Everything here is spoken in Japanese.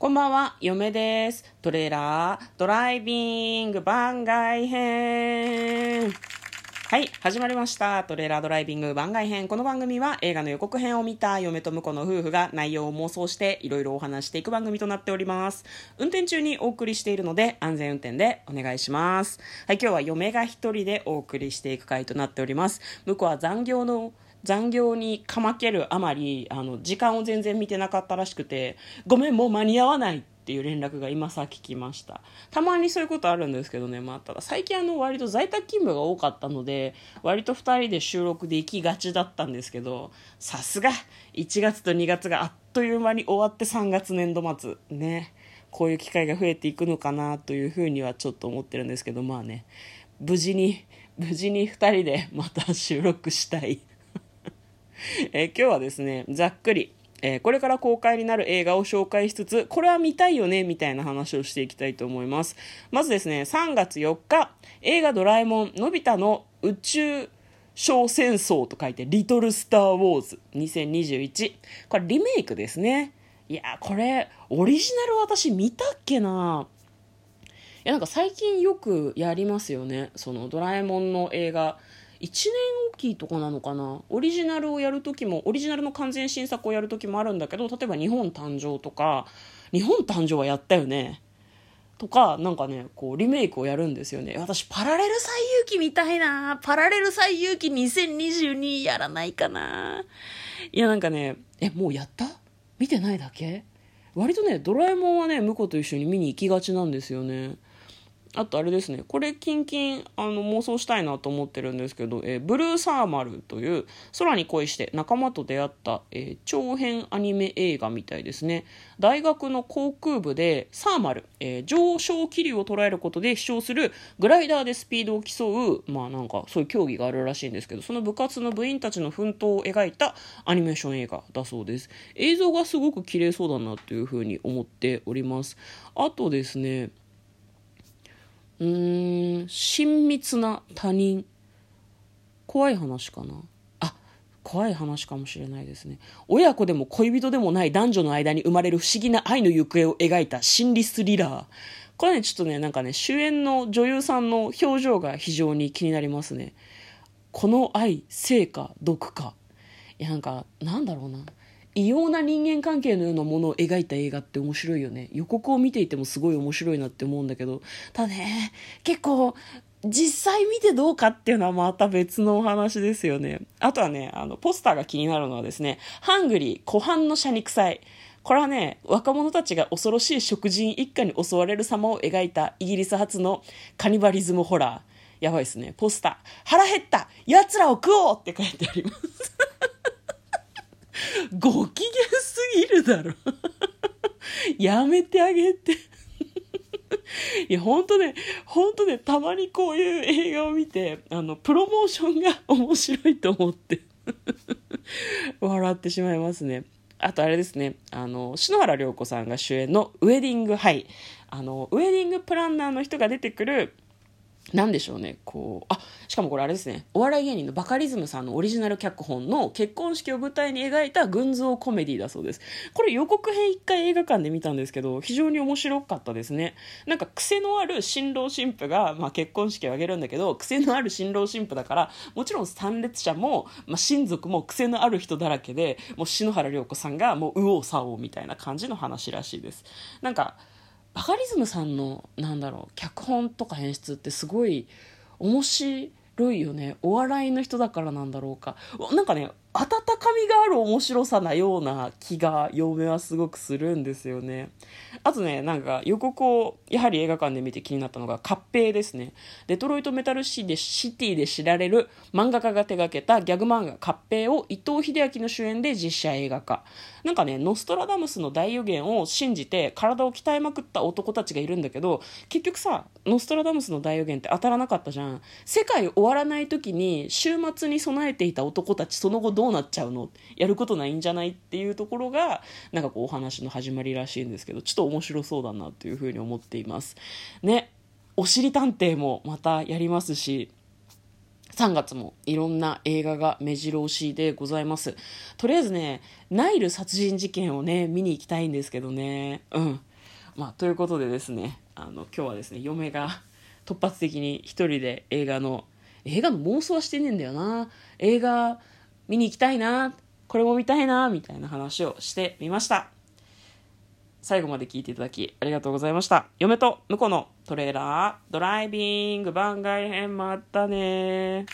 こんばんは、嫁です。トレーラードライビング番外編。はい、始まりました。トレーラードライビング番外編。この番組は映画の予告編を見た嫁と婿の夫婦が内容を妄想していろいろお話していく番組となっております。運転中にお送りしているので安全運転でお願いします。はい、今日は嫁が一人でお送りしていく回となっております。婿は残業の残業にかまけるあまりあの時間を全然見てなかったらしくてごめんもう間に合わないっていう連絡が今さ聞きました。たまにそういうことあるんですけどね、まあ、ただ最近あの割と在宅勤務が多かったので割と2人で収録で行きがちだったんですけどさすが1月と2月があっという間に終わって3月年度末ねこういう機会が増えていくのかなというふうにはちょっと思ってるんですけどまあね無事に無事に2人でまた収録したい。えー今日はですねざっくり、えーこれから公開になる映画を紹介しつつこれは見たいよねみたいな話をしていきたいと思います。まずですね3月4日映画「ドラえもんのび太の宇宙小戦争」と書いて「リトル・スター・ウォーズ2021」これリメイクですね。いやこれオリジナル私見たっけな。いやなんか最近よくやりますよね。そのドラえもんの映画1年おきとかなのかな？オリジナルをやる時もオリジナルの完全新作をやる時もあるんだけど例えば「日本誕生」とか「日本誕生」はやったよね？とかなんかねこうリメイクをやるんですよね。私パラレル最遊記見たいな。パラレル最遊記2022やらないかな。いやなんかねえもうやった？見てないだけ？割とねドラえもんはね婿と一緒に見に行きがちなんですよね。あとあれですねこれキンキンあの妄想したいなと思ってるんですけど、えーブルーサーマルという空に恋して仲間と出会った、えー長編アニメ映画みたいですね。大学の航空部でサーマル、えー上昇気流を捉えることで飛翔するグライダーでスピードを競うまあなんかそういう競技があるらしいんですけどその部活の部員たちの奮闘を描いたアニメーション映画だそうです。映像がすごく綺麗そうだなというふうに思っております。あとですねうーん。親密な他人。怖い話かな。あ怖い話かもしれないですね。親子でも恋人でもない男女の間に生まれる不思議な愛の行方を描いた心理スリラー。これねちょっとねなんかね主演の女優さんの表情が非常に気になりますね。この愛生か毒か。いやなんかなんだろうな。異様な人間関係のようなものを描いた映画って面白いよね。予告を見ていてもすごい面白いなって思うんだけど。ただね。結構実際見てどうかっていうのはまた別のお話ですよね。あとはねあのポスターが気になるのはですねハングリー湖畔の謝肉祭これはね若者たちが恐ろしい食人一家に襲われる様を描いたイギリス発のカニバリズムホラー。やばいですね。ポスター。腹減った。奴らを食おうって書いてあります。ご機嫌すぎるだろ。やめてあげて。いや本当ね本当ねたまにこういう映画を見てあのプロモーションが面白いと思って。笑ってしまいますね。あとあれですねあの篠原涼子さんが主演の「ウェディング・ハイ」あのウェディングプランナーの人が出てくるなんでしょうね。こうあしかもこれあれですね。お笑い芸人のバカリズムさんのオリジナル脚本の結婚式を舞台に描いた群像コメディだそうです。これ予告編一回映画館で見たんですけど非常に面白かったですね。なんか癖のある新郎新婦が、まあ、結婚式を挙げるんだけど癖のある新郎新婦だからもちろん参列者も、まあ、親族も癖のある人だらけでもう篠原涼子さんがもう右往左往みたいな感じの話らしいです。なんかバカリズムさんのなんだろう脚本とか演出ってすごい面白いよね。お笑いの人だからなんだろうか。なんかね温かみがある面白さなような気が嫁はすごくするんですよね。あとねなんか予告をやはり映画館で見て気になったのが合併ですね。デトロイトメタルシティでシティで知られる漫画家が手掛けたギャグ漫画合併を伊藤英明の主演で実写映画化。なんかねノストラダムスの大予言を信じて体を鍛えまくった男たちがいるんだけど結局さノストラダムスの大予言って当たらなかったじゃん。世界終わらない時に週末に備えていた男たちその後どうなっちゃうの？やることないんじゃない？っていうところがなんかこうお話の始まりらしいんですけどちょっと面白そうだなというふうに思っています。ねおしり探偵もまたやりますし3月もいろんな映画が目白押しでございます。とりあえずねナイル殺人事件をね見に行きたいんですけどね。うん。まあ、ということでですね、あの、今日はですね、嫁が突発的に一人で映画の、映画の妄想はしてねえんだよな。映画見に行きたいな。これも見たいな。みたいな話をしてみました。最後まで聞いていただきありがとうございました。嫁と婿のトレーラードライビング番外編もあったね